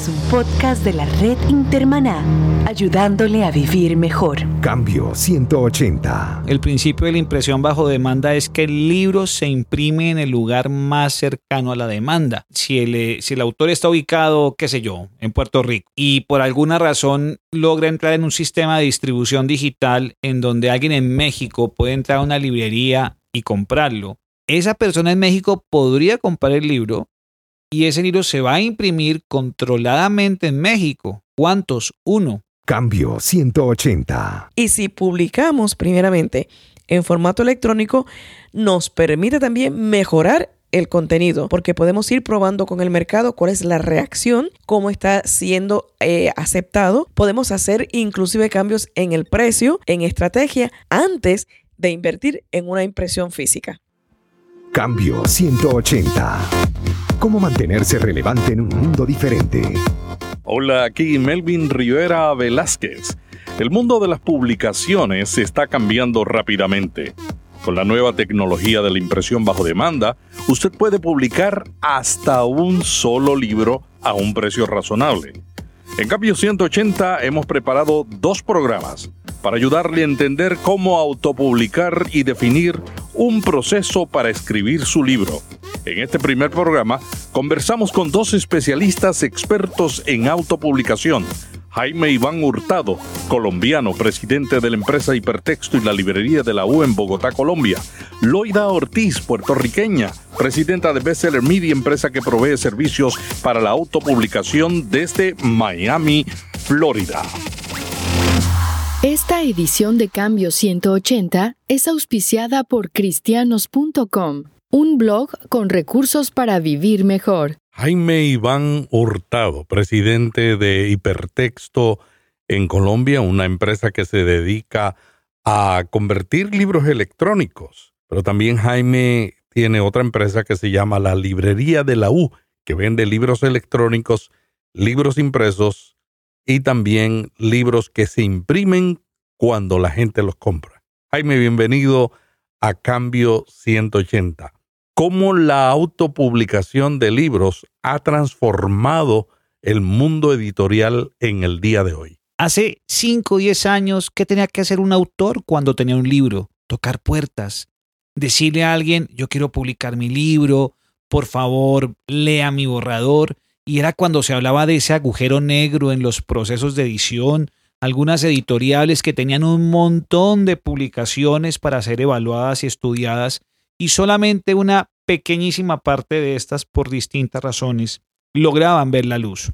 es un podcast de la red Intermaná, ayudándole a vivir mejor. Cambio 180. El principio de la impresión bajo demanda es que el libro se imprime en el lugar más cercano a la demanda. Si el, eh, si el autor está ubicado, qué sé yo, en Puerto Rico, y por alguna razón logra entrar en un sistema de distribución digital en donde alguien en México puede entrar a una librería y comprarlo, esa persona en México podría comprar el libro y ese libro se va a imprimir controladamente en México. ¿Cuántos? Uno. Cambio 180. Y si publicamos primeramente en formato electrónico, nos permite también mejorar el contenido, porque podemos ir probando con el mercado cuál es la reacción, cómo está siendo eh, aceptado. Podemos hacer inclusive cambios en el precio, en estrategia, antes de invertir en una impresión física. Cambio 180. ¿Cómo mantenerse relevante en un mundo diferente? Hola, aquí Melvin Rivera Velázquez. El mundo de las publicaciones se está cambiando rápidamente. Con la nueva tecnología de la impresión bajo demanda, usted puede publicar hasta un solo libro a un precio razonable. En Cambio 180 hemos preparado dos programas para ayudarle a entender cómo autopublicar y definir un proceso para escribir su libro. En este primer programa conversamos con dos especialistas expertos en autopublicación. Jaime Iván Hurtado, colombiano, presidente de la empresa Hipertexto y la librería de la U en Bogotá, Colombia. Loida Ortiz, puertorriqueña, presidenta de Bestseller Media, empresa que provee servicios para la autopublicación desde Miami, Florida. Esta edición de Cambio 180 es auspiciada por cristianos.com, un blog con recursos para vivir mejor. Jaime Iván Hurtado, presidente de Hipertexto en Colombia, una empresa que se dedica a convertir libros electrónicos. Pero también Jaime tiene otra empresa que se llama la Librería de la U, que vende libros electrónicos, libros impresos y también libros que se imprimen cuando la gente los compra. Jaime, bienvenido a Cambio 180. ¿Cómo la autopublicación de libros ha transformado el mundo editorial en el día de hoy? Hace 5 o 10 años, ¿qué tenía que hacer un autor cuando tenía un libro? Tocar puertas. Decirle a alguien, yo quiero publicar mi libro, por favor, lea mi borrador y era cuando se hablaba de ese agujero negro en los procesos de edición, algunas editoriales que tenían un montón de publicaciones para ser evaluadas y estudiadas y solamente una pequeñísima parte de estas por distintas razones lograban ver la luz.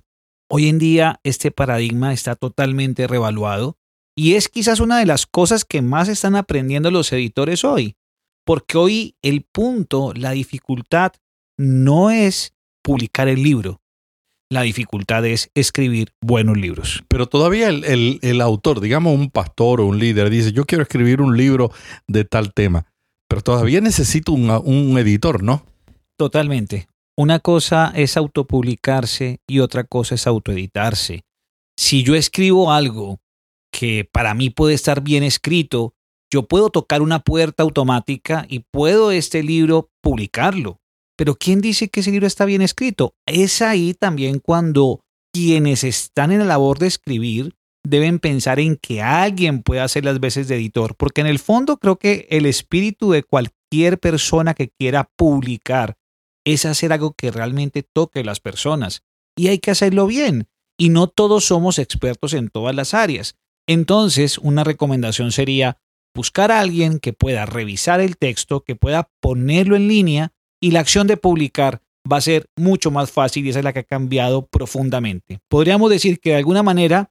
Hoy en día este paradigma está totalmente revaluado y es quizás una de las cosas que más están aprendiendo los editores hoy, porque hoy el punto, la dificultad no es publicar el libro, la dificultad es escribir buenos libros. Pero todavía el, autor, digamos un pastor o un líder, dice, yo quiero escribir un libro de tal tema, pero todavía necesito un, un editor, ¿no? Totalmente. Una cosa es autopublicarse y otra cosa es autoeditarse. Si yo escribo algo que para mí puede estar bien escrito, yo puedo tocar una puerta automática y puedo este libro publicarlo. Pero ¿quién dice que ese libro está bien escrito? Es ahí también cuando quienes están en la labor de escribir deben pensar en que alguien pueda hacer las veces de editor, porque en el fondo creo que el espíritu de cualquier persona que quiera publicar es hacer algo que realmente toque a las personas y hay que hacerlo bien y no todos somos expertos en todas las áreas. Entonces, una recomendación sería buscar a alguien que pueda revisar el texto, que pueda ponerlo en línea y la acción de publicar va a ser mucho más fácil y esa es la que ha cambiado profundamente. Podríamos decir que de alguna manera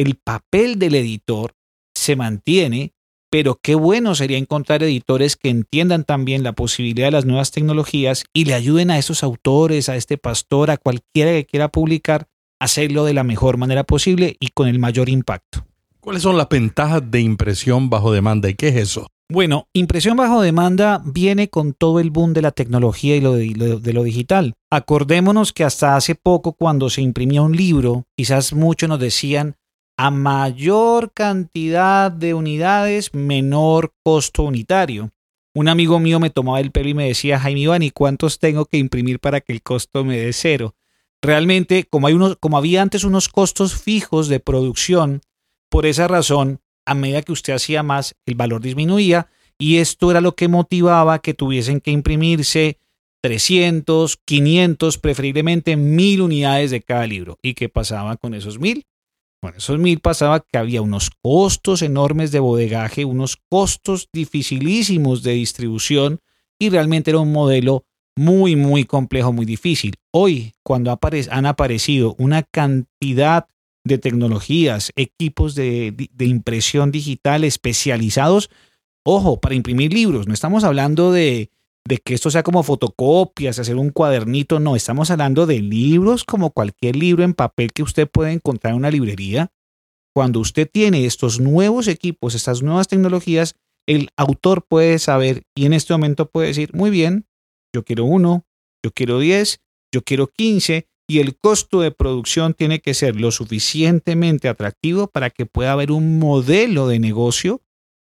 el papel del editor se mantiene, pero qué bueno sería encontrar editores que entiendan también la posibilidad de las nuevas tecnologías y le ayuden a esos autores, a este pastor, a cualquiera que quiera publicar, a hacerlo de la mejor manera posible y con el mayor impacto. ¿Cuáles son las ventajas de impresión bajo demanda y qué es eso? Bueno, impresión bajo demanda viene con todo el boom de la tecnología y lo de, lo digital. Acordémonos que hasta hace poco cuando se imprimía un libro, quizás muchos nos decían, a mayor cantidad de unidades, menor costo unitario. Un amigo mío me tomaba el pelo y me decía, Jaime Iván, ¿y cuántos tengo que imprimir para que el costo me dé cero? Realmente, como, hay unos, como había antes unos costos fijos de producción, por esa razón, a medida que usted hacía más, el valor disminuía y esto era lo que motivaba que tuviesen que imprimirse 300, 500, preferiblemente 1000 unidades de cada libro. ¿Y qué pasaba con esos 1000? Bueno, esos mil pasaba que había unos costos enormes de bodegaje, unos costos dificilísimos de distribución y realmente era un modelo muy, muy complejo, muy difícil. Hoy, cuando han aparecido una cantidad de tecnologías, equipos de, impresión digital especializados, ojo, para imprimir libros, no estamos hablando de de que esto sea como fotocopias, hacer un cuadernito, no, estamos hablando de libros como cualquier libro en papel que usted puede encontrar en una librería. Cuando usted tiene estos nuevos equipos, estas nuevas tecnologías, el autor puede saber y en este momento puede decir, muy bien, yo quiero uno, yo quiero diez, yo quiero quince, y el costo de producción tiene que ser lo suficientemente atractivo para que pueda haber un modelo de negocio,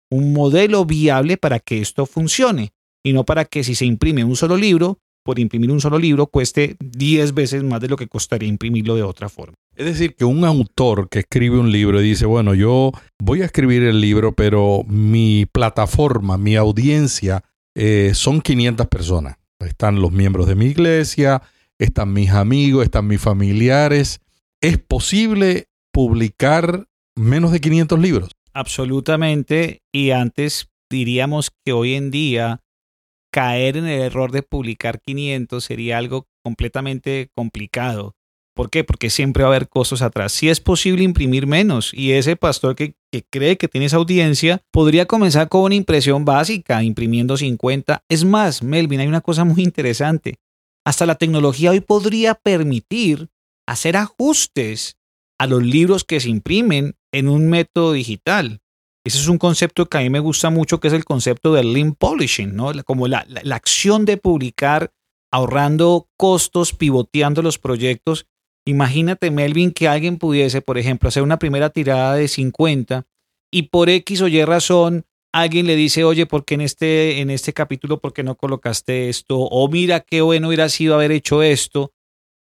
un modelo viable para que esto funcione y no para que si se imprime un solo libro, por imprimir un solo libro cueste 10 veces más de lo que costaría imprimirlo de otra forma. Es decir, que un autor que escribe un libro y dice, bueno, yo voy a escribir el libro, pero mi plataforma, mi audiencia eh, son 500 personas. Están los miembros de mi iglesia, están mis amigos, están mis familiares. ¿Es posible publicar menos de 500 libros? Absolutamente. Y antes diríamos que hoy en día caer en el error de publicar 500 sería algo completamente complicado. ¿Por qué? Porque siempre va a haber costos atrás. Si es posible imprimir menos y ese pastor que, que, cree que tiene esa audiencia podría comenzar con una impresión básica, imprimiendo 50. Es más, Melvin, hay una cosa muy interesante. Hasta la tecnología hoy podría permitir hacer ajustes a los libros que se imprimen en un método digital. Ese es un concepto que a mí me gusta mucho, que es el concepto del lean polishing, ¿no? Como la, la acción de publicar ahorrando costos, pivoteando los proyectos. Imagínate, Melvin, que alguien pudiese, por ejemplo, hacer una primera tirada de 50 y por X o Y razón alguien le dice, oye, ¿por qué en este, en este capítulo, por qué no colocaste esto? O mira qué bueno hubiera sido haber hecho esto.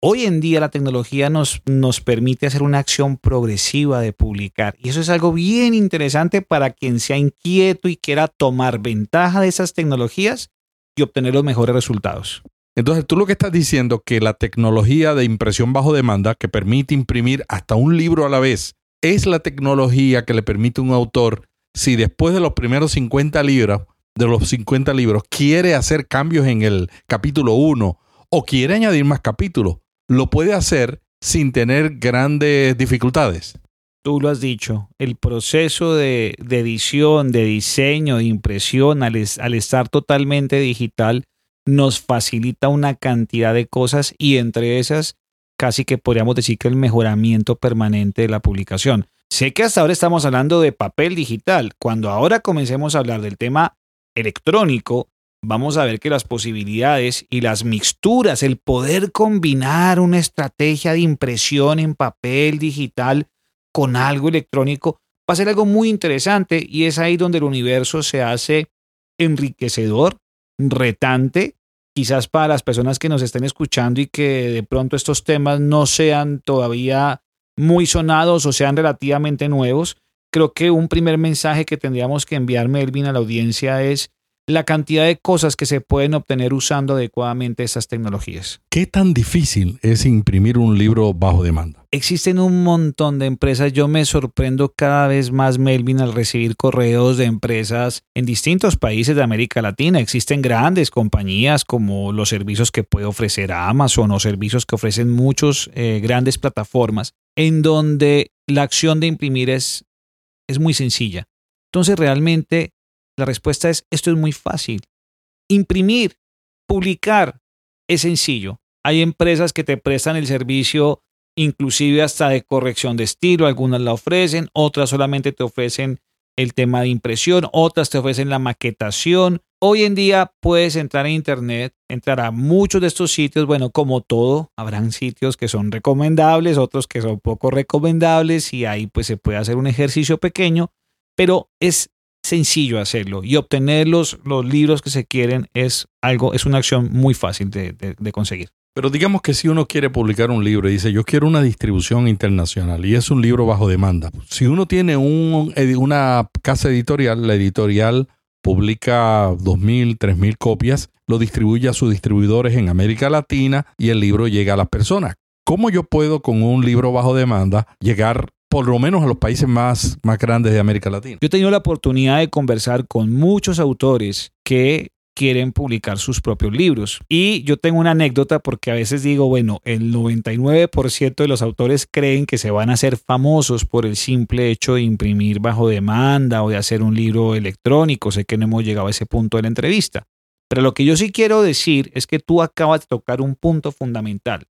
Hoy en día la tecnología nos, nos permite hacer una acción progresiva de publicar y eso es algo bien interesante para quien sea inquieto y quiera tomar ventaja de esas tecnologías y obtener los mejores resultados. Entonces tú lo que estás diciendo que la tecnología de impresión bajo demanda que permite imprimir hasta un libro a la vez es la tecnología que le permite a un autor si después de los primeros 50 libros, de los 50 libros, quiere hacer cambios en el capítulo 1 o quiere añadir más capítulos, lo puede hacer sin tener grandes dificultades. Tú lo has dicho, el proceso de, edición, de diseño, de impresión, al, al estar totalmente digital, nos facilita una cantidad de cosas y entre esas casi que podríamos decir que el mejoramiento permanente de la publicación. Sé que hasta ahora estamos hablando de papel digital. Cuando ahora comencemos a hablar del tema electrónico, vamos a ver que las posibilidades y las mixturas, el poder combinar una estrategia de impresión en papel digital con algo electrónico, va a ser algo muy interesante y es ahí donde el universo se hace enriquecedor, retante, quizás para las personas que nos estén escuchando y que de pronto estos temas no sean todavía muy sonados o sean relativamente nuevos, creo que un primer mensaje que tendríamos que enviar Melvin a la audiencia es la cantidad de cosas que se pueden obtener usando adecuadamente esas tecnologías. ¿Qué tan difícil es imprimir un libro bajo demanda? Existen un montón de empresas. Yo me sorprendo cada vez más, Melvin, al recibir correos de empresas en distintos países de América Latina. Existen grandes compañías como los servicios que puede ofrecer Amazon o servicios que ofrecen muchas eh, grandes plataformas en donde la acción de imprimir es, es muy sencilla. Entonces realmente la respuesta es, esto es muy fácil. Imprimir, publicar, es sencillo. Hay empresas que te prestan el servicio inclusive hasta de corrección de estilo, algunas la ofrecen, otras solamente te ofrecen el tema de impresión, otras te ofrecen la maquetación. Hoy en día puedes entrar a internet, entrar a muchos de estos sitios, bueno, como todo, habrán sitios que son recomendables, otros que son poco recomendables y ahí pues se puede hacer un ejercicio pequeño, pero es sencillo hacerlo y obtener los, los libros que se quieren es algo, es una acción muy fácil de conseguir. Pero digamos que si uno quiere publicar un libro y dice, yo quiero una distribución internacional y es un libro bajo demanda, si uno tiene un, una casa editorial, la editorial publica 2.000, 3.000 copias, lo distribuye a sus distribuidores en América Latina y el libro llega a las personas. ¿Cómo yo puedo con un libro bajo demanda llegar por lo menos a los países más, más grandes de América Latina? Yo he tenido la oportunidad de conversar con muchos autores que quieren publicar sus propios libros. Y yo tengo una anécdota porque a veces digo, bueno, el 99% de los autores creen que se van a hacer famosos por el simple hecho de imprimir bajo demanda o de hacer un libro electrónico. Sé que no hemos llegado a ese punto de la entrevista. Pero lo que yo sí quiero decir es que tú acabas de tocar un punto fundamental,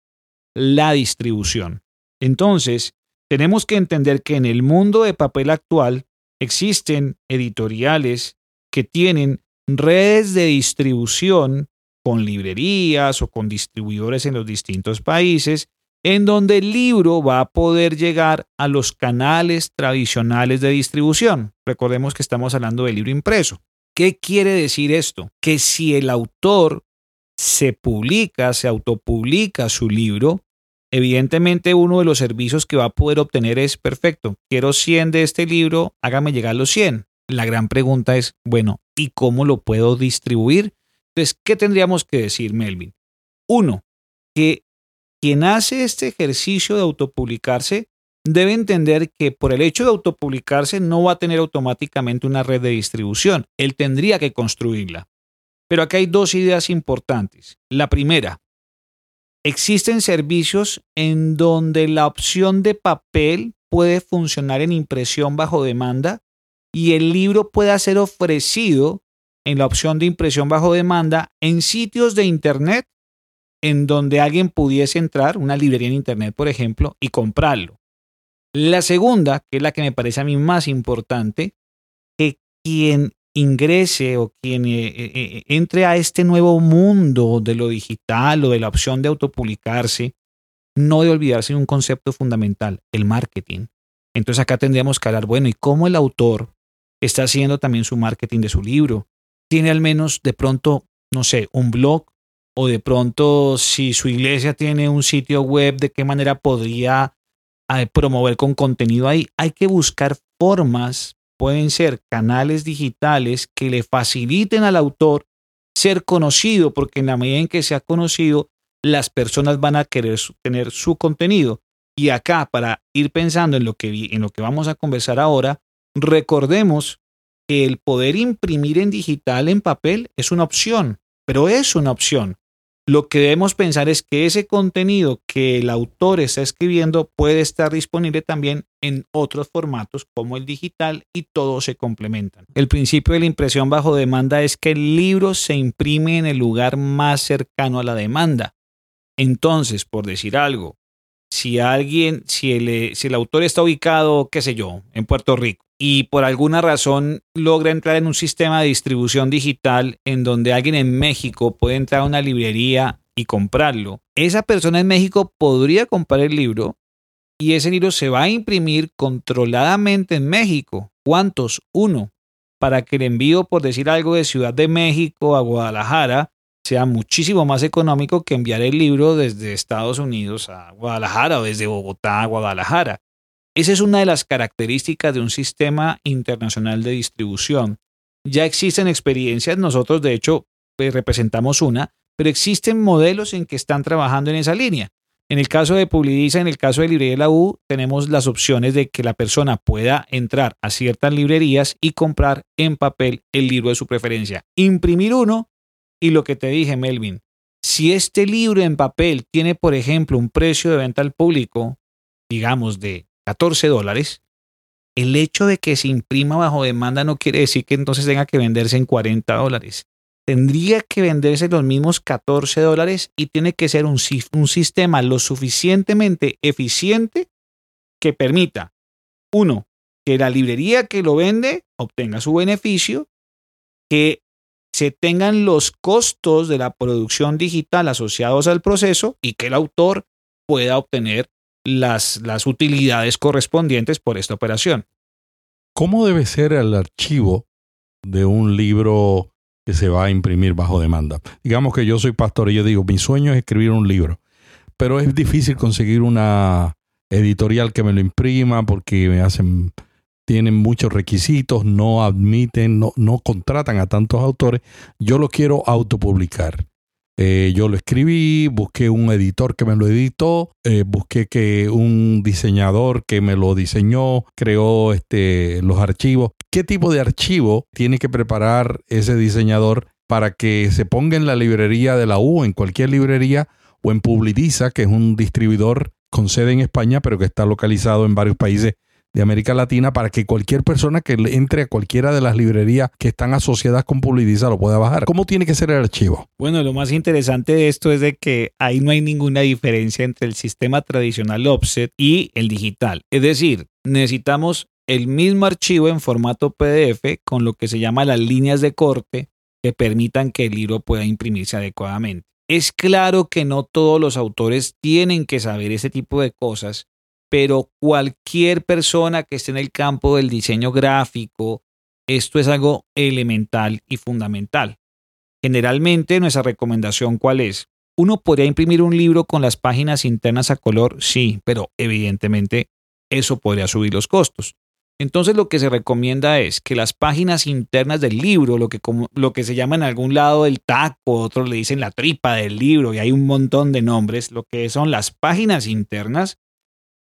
la distribución. Entonces, tenemos que entender que en el mundo de papel actual existen editoriales que tienen redes de distribución con librerías o con distribuidores en los distintos países, en donde el libro va a poder llegar a los canales tradicionales de distribución. Recordemos que estamos hablando del libro impreso. ¿Qué quiere decir esto? Que si el autor se publica, se autopublica su libro, evidentemente uno de los servicios que va a poder obtener es perfecto. Quiero 100 de este libro, hágame llegar los 100. La gran pregunta es, bueno, ¿y cómo lo puedo distribuir? Entonces, ¿qué tendríamos que decir, Melvin? Uno, que quien hace este ejercicio de autopublicarse debe entender que por el hecho de autopublicarse no va a tener automáticamente una red de distribución. Él tendría que construirla. Pero acá hay dos ideas importantes. La primera, existen servicios en donde la opción de papel puede funcionar en impresión bajo demanda y el libro pueda ser ofrecido en la opción de impresión bajo demanda en sitios de Internet en donde alguien pudiese entrar, una librería en Internet, por ejemplo, y comprarlo. La segunda, que es la que me parece a mí más importante, que quien ingrese o quien eh, eh, eh, entre a este nuevo mundo de lo digital o de la opción de autopublicarse, no de olvidarse de un concepto fundamental, el marketing. Entonces acá tendríamos que hablar, bueno, ¿y cómo el autor está haciendo también su marketing de su libro. Tiene al menos de pronto, no sé, un blog o de pronto si su iglesia tiene un sitio web, de qué manera podría promover con contenido ahí. Hay que buscar formas, pueden ser canales digitales que le faciliten al autor ser conocido, porque en la medida en que sea conocido, las personas van a querer tener su contenido. Y acá, para ir pensando en lo que, en lo que vamos a conversar ahora, Recordemos que el poder imprimir en digital, en papel, es una opción, pero es una opción. Lo que debemos pensar es que ese contenido que el autor está escribiendo puede estar disponible también en otros formatos como el digital y todos se complementan. El principio de la impresión bajo demanda es que el libro se imprime en el lugar más cercano a la demanda. Entonces, por decir algo, si alguien, si el, si el autor está ubicado, qué sé yo, en Puerto Rico, y por alguna razón logra entrar en un sistema de distribución digital en donde alguien en México puede entrar a una librería y comprarlo, esa persona en México podría comprar el libro y ese libro se va a imprimir controladamente en México. ¿Cuántos? Uno. Para que el envío, por decir algo, de Ciudad de México a Guadalajara sea muchísimo más económico que enviar el libro desde Estados Unidos a Guadalajara o desde Bogotá a Guadalajara. Esa es una de las características de un sistema internacional de distribución. Ya existen experiencias, nosotros de hecho pues, representamos una, pero existen modelos en que están trabajando en esa línea. En el caso de Publidiza, en el caso de Librería de la U, tenemos las opciones de que la persona pueda entrar a ciertas librerías y comprar en papel el libro de su preferencia, imprimir uno y lo que te dije, Melvin, si este libro en papel tiene, por ejemplo, un precio de venta al público, digamos, de 14 dólares, el hecho de que se imprima bajo demanda no quiere decir que entonces tenga que venderse en 40 dólares. Tendría que venderse los mismos 14 dólares y tiene que ser un, un sistema lo suficientemente eficiente que permita, uno, que la librería que lo vende obtenga su beneficio, que se tengan los costos de la producción digital asociados al proceso y que el autor pueda obtener las, las utilidades correspondientes por esta operación. ¿Cómo debe ser el archivo de un libro que se va a imprimir bajo demanda. Digamos que yo soy pastor y yo digo, mi sueño es escribir un libro, pero es difícil conseguir una editorial que me lo imprima porque me hacen tienen muchos requisitos, no admiten, no, no contratan a tantos autores. Yo lo quiero autopublicar. Eh, yo lo escribí, busqué un editor que me lo editó, eh, busqué que un diseñador que me lo diseñó, creó este, los archivos. ¿Qué tipo de archivo tiene que preparar ese diseñador para que se ponga en la librería de la U, en cualquier librería o en Publidiza, que es un distribuidor con sede en España, pero que está localizado en varios países de América Latina para que cualquier persona que entre a cualquiera de las librerías que están asociadas con Publidiza lo pueda bajar. ¿Cómo tiene que ser el archivo? Bueno, lo más interesante de esto es de que ahí no hay ninguna diferencia entre el sistema tradicional offset y el digital. Es decir, necesitamos el mismo archivo en formato PDF con lo que se llama las líneas de corte que permitan que el libro pueda imprimirse adecuadamente. Es claro que no todos los autores tienen que saber ese tipo de cosas pero cualquier persona que esté en el campo del diseño gráfico, esto es algo elemental y fundamental. Generalmente nuestra recomendación cuál es? Uno podría imprimir un libro con las páginas internas a color, sí, pero evidentemente eso podría subir los costos. Entonces lo que se recomienda es que las páginas internas del libro, lo que, lo que se llama en algún lado el taco, otros le dicen la tripa del libro y hay un montón de nombres, lo que son las páginas internas,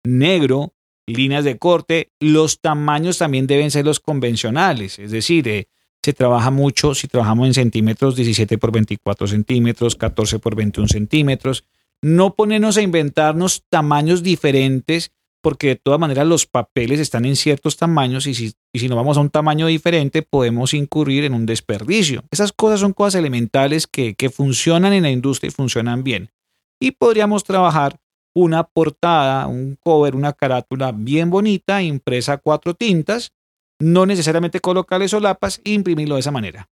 negro, líneas de corte, los tamaños también deben ser los convencionales, es decir, eh, se trabaja mucho si trabajamos en centímetros 17 por 24 centímetros, 14 por 21 centímetros, no ponernos a inventarnos tamaños diferentes porque de todas maneras los papeles están en ciertos tamaños y si, y si no vamos a un tamaño diferente podemos incurrir en un desperdicio. Esas cosas son cosas elementales que, que funcionan en la industria y funcionan bien. Y podríamos trabajar una portada, un cover, una carátula bien bonita, impresa a cuatro tintas, no necesariamente colocarle solapas e imprimirlo de esa manera.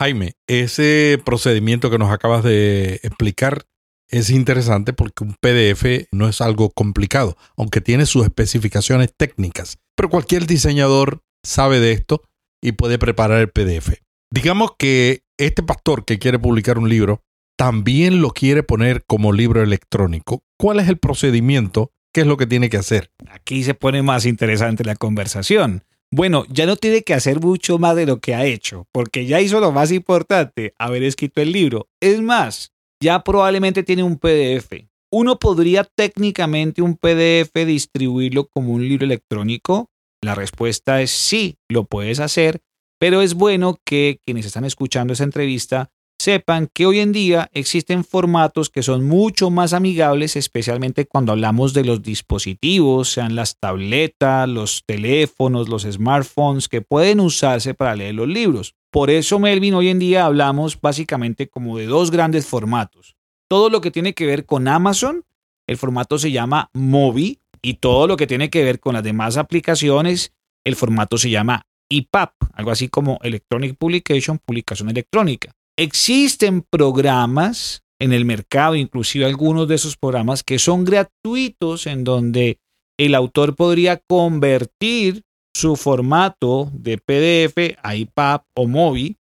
Jaime, ese procedimiento que nos acabas de explicar es interesante porque un PDF no es algo complicado, aunque tiene sus especificaciones técnicas. Pero cualquier diseñador sabe de esto y puede preparar el PDF. Digamos que este pastor que quiere publicar un libro también lo quiere poner como libro electrónico. ¿Cuál es el procedimiento? ¿Qué es lo que tiene que hacer? Aquí se pone más interesante la conversación. Bueno, ya no tiene que hacer mucho más de lo que ha hecho, porque ya hizo lo más importante, haber escrito el libro. Es más, ya probablemente tiene un PDF. ¿Uno podría técnicamente un PDF distribuirlo como un libro electrónico? La respuesta es sí, lo puedes hacer, pero es bueno que quienes están escuchando esa entrevista sepan que hoy en día existen formatos que son mucho más amigables, especialmente cuando hablamos de los dispositivos, sean las tabletas, los teléfonos, los smartphones, que pueden usarse para leer los libros. Por eso, Melvin, hoy en día hablamos básicamente como de dos grandes formatos. Todo lo que tiene que ver con Amazon, el formato se llama Mobi, y todo lo que tiene que ver con las demás aplicaciones, el formato se llama EPUB, algo así como Electronic Publication, publicación electrónica. Existen programas en el mercado, inclusive algunos de esos programas que son gratuitos en donde el autor podría convertir su formato de PDF a iPad o MOBI.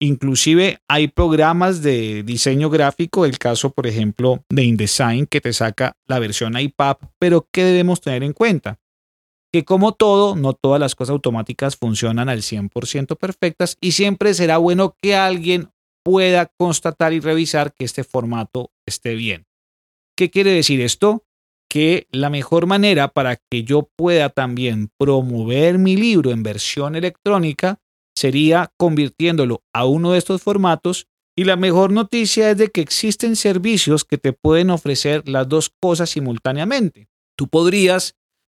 Inclusive hay programas de diseño gráfico, el caso por ejemplo de InDesign que te saca la versión iPad, pero ¿qué debemos tener en cuenta? Que como todo, no todas las cosas automáticas funcionan al 100% perfectas y siempre será bueno que alguien pueda constatar y revisar que este formato esté bien. ¿Qué quiere decir esto? Que la mejor manera para que yo pueda también promover mi libro en versión electrónica sería convirtiéndolo a uno de estos formatos y la mejor noticia es de que existen servicios que te pueden ofrecer las dos cosas simultáneamente. Tú podrías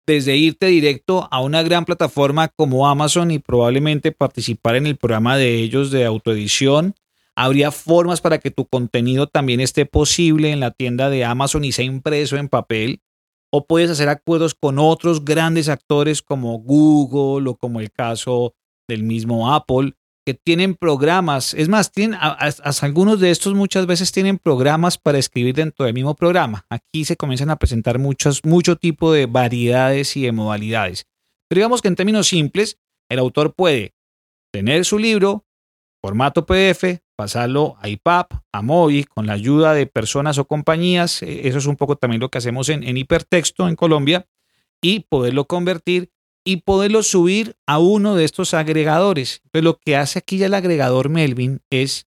desde irte directo a una gran plataforma como Amazon y probablemente participar en el programa de ellos de autoedición Habría formas para que tu contenido también esté posible en la tienda de Amazon y sea impreso en papel. O puedes hacer acuerdos con otros grandes actores como Google o como el caso del mismo Apple, que tienen programas. Es más, tienen, algunos de estos muchas veces tienen programas para escribir dentro del mismo programa. Aquí se comienzan a presentar muchos, mucho tipo de variedades y de modalidades. Pero digamos que en términos simples, el autor puede tener su libro, formato PDF, pasarlo a IPAP, a MOBI, con la ayuda de personas o compañías. Eh, eso es un poco también lo que hacemos en, en hipertexto en Colombia y poderlo convertir y poderlo subir a uno de estos agregadores. Entonces, lo que hace aquí ya el agregador Melvin es,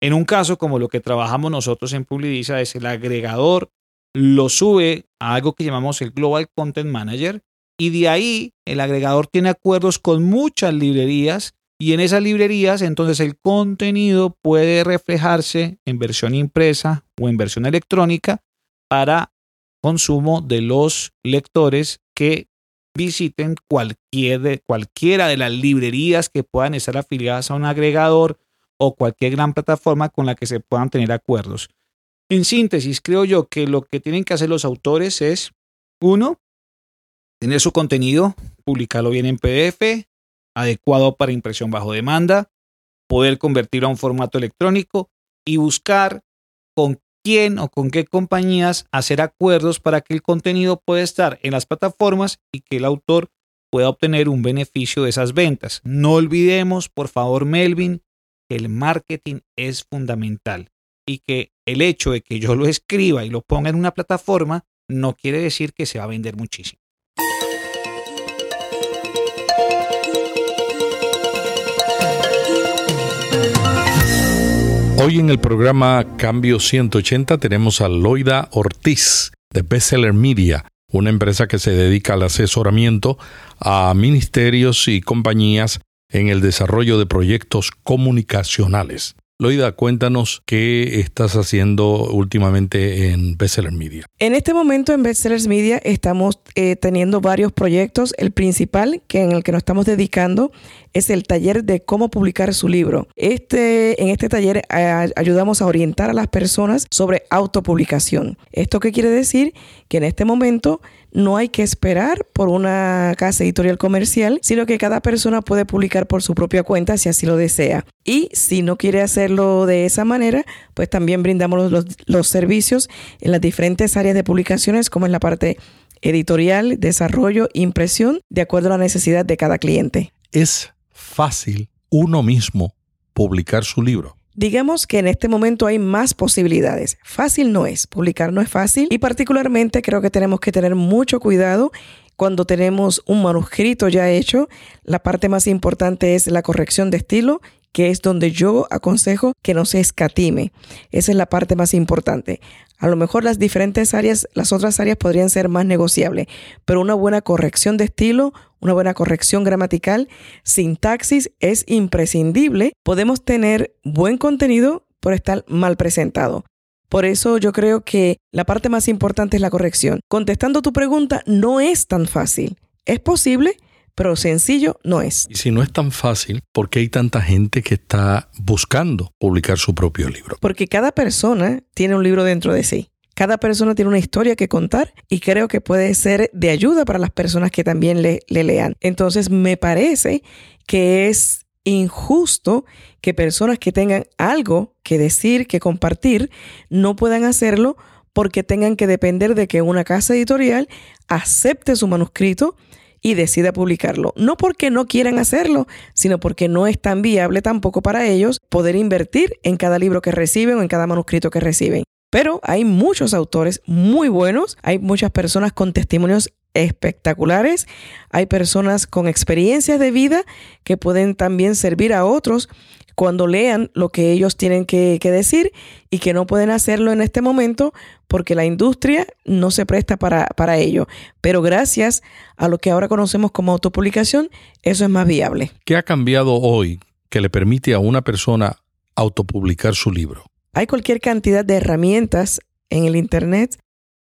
en un caso como lo que trabajamos nosotros en Publidisa, es el agregador lo sube a algo que llamamos el Global Content Manager y de ahí el agregador tiene acuerdos con muchas librerías y en esas librerías entonces el contenido puede reflejarse en versión impresa o en versión electrónica para consumo de los lectores que visiten cualquier cualquiera de las librerías que puedan estar afiliadas a un agregador o cualquier gran plataforma con la que se puedan tener acuerdos. En síntesis, creo yo que lo que tienen que hacer los autores es, uno, tener su contenido, publicarlo bien en PDF, adecuado para impresión bajo demanda, poder convertirlo a un formato electrónico y buscar con quién o con qué compañías hacer acuerdos para que el contenido pueda estar en las plataformas y que el autor pueda obtener un beneficio de esas ventas. No olvidemos, por favor, Melvin, que el marketing es fundamental y que el hecho de que yo lo escriba y lo ponga en una plataforma no quiere decir que se va a vender muchísimo. Hoy en el programa Cambio 180 tenemos a Loida Ortiz de Bestseller Media, una empresa que se dedica al asesoramiento a ministerios y compañías en el desarrollo de proyectos comunicacionales. Loida, cuéntanos qué estás haciendo últimamente en Bestseller Media. En este momento en Bestsellers Media estamos eh, teniendo varios proyectos. El principal que en el que nos estamos dedicando es el taller de cómo publicar su libro. Este, en este taller ayudamos a orientar a las personas sobre autopublicación. ¿Esto qué quiere decir? Que en este momento no hay que esperar por una casa editorial comercial, sino que cada persona puede publicar por su propia cuenta si así lo desea. Y si no quiere hacerlo de esa manera, pues también brindamos los, los servicios en las diferentes áreas de publicaciones, como en la parte editorial, desarrollo, impresión, de acuerdo a la necesidad de cada cliente. Es fácil uno mismo publicar su libro. Digamos que en este momento hay más posibilidades. Fácil no es, publicar no es fácil y particularmente creo que tenemos que tener mucho cuidado cuando tenemos un manuscrito ya hecho. La parte más importante es la corrección de estilo que es donde yo aconsejo que no se escatime. Esa es la parte más importante. A lo mejor las diferentes áreas, las otras áreas podrían ser más negociables, pero una buena corrección de estilo, una buena corrección gramatical, sintaxis es imprescindible. Podemos tener buen contenido por estar mal presentado. Por eso yo creo que la parte más importante es la corrección. Contestando tu pregunta, no es tan fácil. Es posible, pero sencillo no es. Y si no es tan fácil, ¿por qué hay tanta gente que está buscando publicar su propio libro? Porque cada persona tiene un libro dentro de sí. Cada persona tiene una historia que contar y creo que puede ser de ayuda para las personas que también le, le lean. Entonces me parece que es injusto que personas que tengan algo que decir, que compartir, no puedan hacerlo porque tengan que depender de que una casa editorial acepte su manuscrito y decida publicarlo. No porque no quieran hacerlo, sino porque no es tan viable tampoco para ellos poder invertir en cada libro que reciben o en cada manuscrito que reciben. Pero hay muchos autores muy buenos, hay muchas personas con testimonios espectaculares, hay personas con experiencias de vida que pueden también servir a otros cuando lean lo que ellos tienen que, decir y que no pueden hacerlo en este momento porque la industria no se presta para, para ello. Pero gracias a lo que ahora conocemos como autopublicación, eso es más viable. ¿Qué ha cambiado hoy que le permite a una persona autopublicar su libro? Hay cualquier cantidad de herramientas en el Internet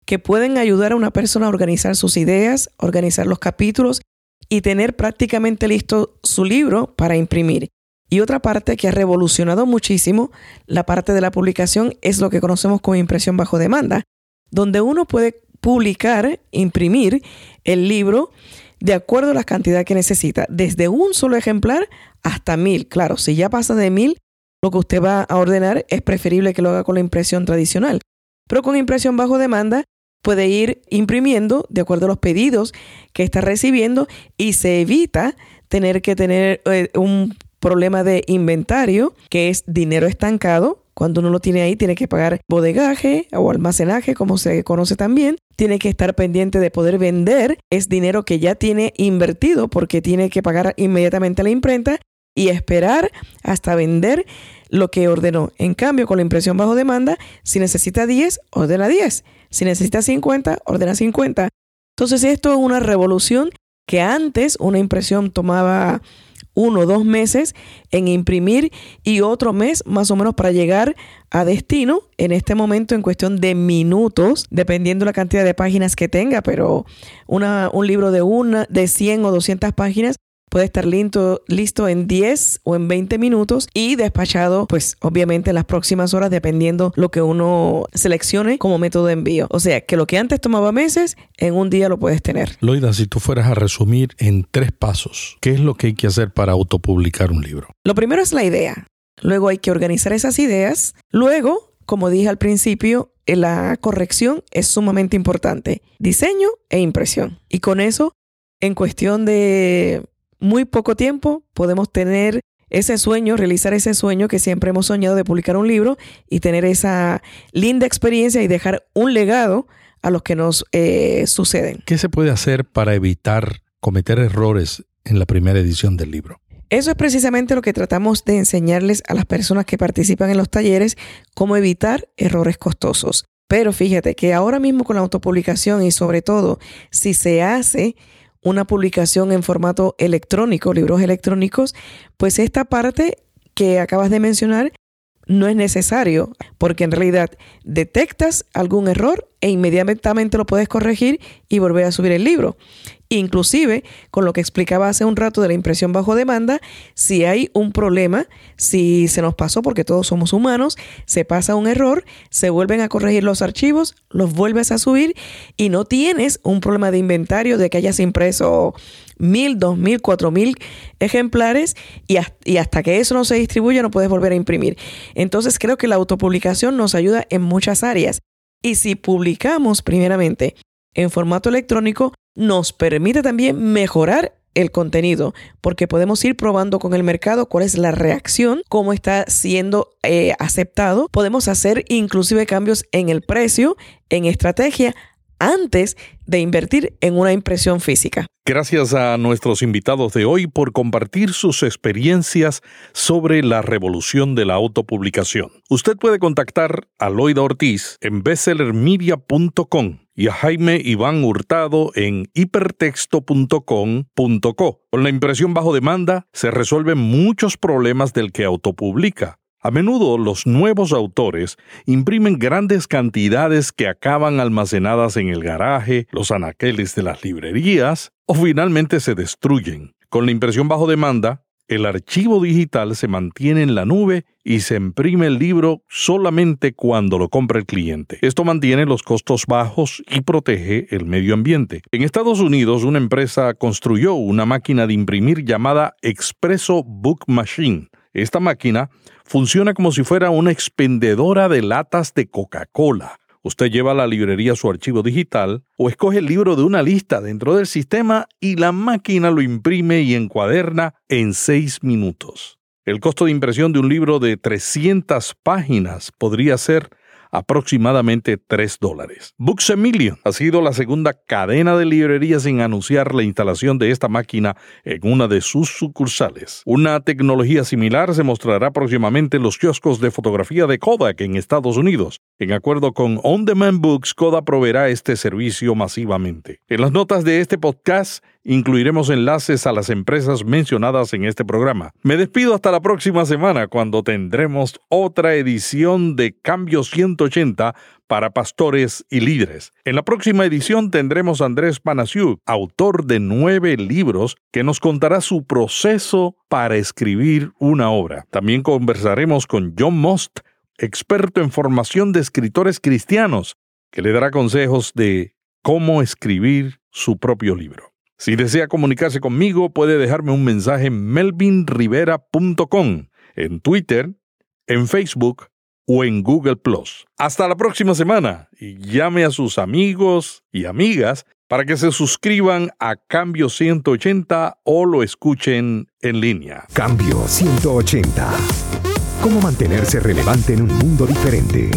que pueden ayudar a una persona a organizar sus ideas, organizar los capítulos y tener prácticamente listo su libro para imprimir. Y otra parte que ha revolucionado muchísimo la parte de la publicación es lo que conocemos como impresión bajo demanda, donde uno puede publicar, imprimir el libro de acuerdo a la cantidad que necesita, desde un solo ejemplar hasta mil. Claro, si ya pasa de mil, lo que usted va a ordenar es preferible que lo haga con la impresión tradicional. Pero con impresión bajo demanda puede ir imprimiendo de acuerdo a los pedidos que está recibiendo y se evita tener que tener eh, un problema de inventario, que es dinero estancado. Cuando uno lo tiene ahí, tiene que pagar bodegaje o almacenaje, como se conoce también. Tiene que estar pendiente de poder vender. Es dinero que ya tiene invertido porque tiene que pagar inmediatamente a la imprenta y esperar hasta vender lo que ordenó. En cambio, con la impresión bajo demanda, si necesita 10, ordena 10. Si necesita 50, ordena 50. Entonces esto es una revolución que antes una impresión tomaba uno o dos meses en imprimir y otro mes más o menos para llegar a destino. En este momento en cuestión de minutos, dependiendo la cantidad de páginas que tenga, pero una, un libro de una, de 100 o 200 páginas puede estar listo, listo en 10 o en 20 minutos y despachado, pues obviamente en las próximas horas, dependiendo lo que uno seleccione como método de envío. O sea, que lo que antes tomaba meses, en un día lo puedes tener. Loida, si tú fueras a resumir en tres pasos, ¿qué es lo que hay que hacer para autopublicar un libro? Lo primero es la idea. Luego hay que organizar esas ideas. Luego, como dije al principio, la corrección es sumamente importante. Diseño e impresión. Y con eso, en cuestión de muy poco tiempo podemos tener ese sueño, realizar ese sueño que siempre hemos soñado de publicar un libro y tener esa linda experiencia y dejar un legado a los que nos eh, suceden. ¿Qué se puede hacer para evitar cometer errores en la primera edición del libro? Eso es precisamente lo que tratamos de enseñarles a las personas que participan en los talleres, cómo evitar errores costosos. Pero fíjate que ahora mismo con la autopublicación y sobre todo si se hace una publicación en formato electrónico, libros electrónicos, pues esta parte que acabas de mencionar no es necesario, porque en realidad detectas algún error e inmediatamente lo puedes corregir y volver a subir el libro. Inclusive, con lo que explicaba hace un rato de la impresión bajo demanda, si hay un problema, si se nos pasó, porque todos somos humanos, se pasa un error, se vuelven a corregir los archivos, los vuelves a subir y no tienes un problema de inventario de que hayas impreso mil, dos mil, cuatro mil ejemplares y, hasta que eso no se distribuya no puedes volver a imprimir. Entonces creo que la autopublicación nos ayuda en muchas áreas. Y si publicamos primeramente en formato electrónico, nos permite también mejorar el contenido, porque podemos ir probando con el mercado cuál es la reacción, cómo está siendo eh, aceptado. Podemos hacer inclusive cambios en el precio, en estrategia, antes de invertir en una impresión física. Gracias a nuestros invitados de hoy por compartir sus experiencias sobre la revolución de la autopublicación. Usted puede contactar a Loida Ortiz en bestsellermedia.com y a Jaime Iván Hurtado en hipertexto.com.co. Con la impresión bajo demanda se resuelven muchos problemas del que autopublica a menudo los nuevos autores imprimen grandes cantidades que acaban almacenadas en el garaje, los anaqueles de las librerías o finalmente se destruyen. Con la impresión bajo demanda, el archivo digital se mantiene en la nube y se imprime el libro solamente cuando lo compra el cliente. Esto mantiene los costos bajos y protege el medio ambiente. En Estados Unidos, una empresa construyó una máquina de imprimir llamada Expresso Book Machine. Esta máquina funciona como si fuera una expendedora de latas de Coca-Cola. Usted lleva a la librería su archivo digital o escoge el libro de una lista dentro del sistema y la máquina lo imprime y encuaderna en seis minutos. El costo de impresión de un libro de 300 páginas podría ser aproximadamente 3 dólares. Books a Million ha sido la segunda cadena de librerías en anunciar la instalación de esta máquina en una de sus sucursales. Una tecnología similar se mostrará próximamente en los kioscos de fotografía de Kodak en Estados Unidos. En acuerdo con On Demand Books, Kodak proveerá este servicio masivamente. En las notas de este podcast incluiremos enlaces a las empresas mencionadas en este programa. Me despido hasta la próxima semana cuando tendremos otra edición de Cambio 180 para pastores y líderes. En la próxima edición tendremos a Andrés Panasiuk, autor de nueve libros, que nos contará su proceso para escribir una obra. También conversaremos con John Most, experto en formación de escritores cristianos, que le dará consejos de cómo escribir su propio libro. Si desea comunicarse conmigo, puede dejarme un mensaje en melvinrivera.com, en Twitter, en Facebook o en Google Hasta la próxima semana y llame a sus amigos y amigas para que se suscriban a Cambio 180 o lo escuchen en línea. Cambio 180. ¿Cómo mantenerse relevante en un mundo diferente?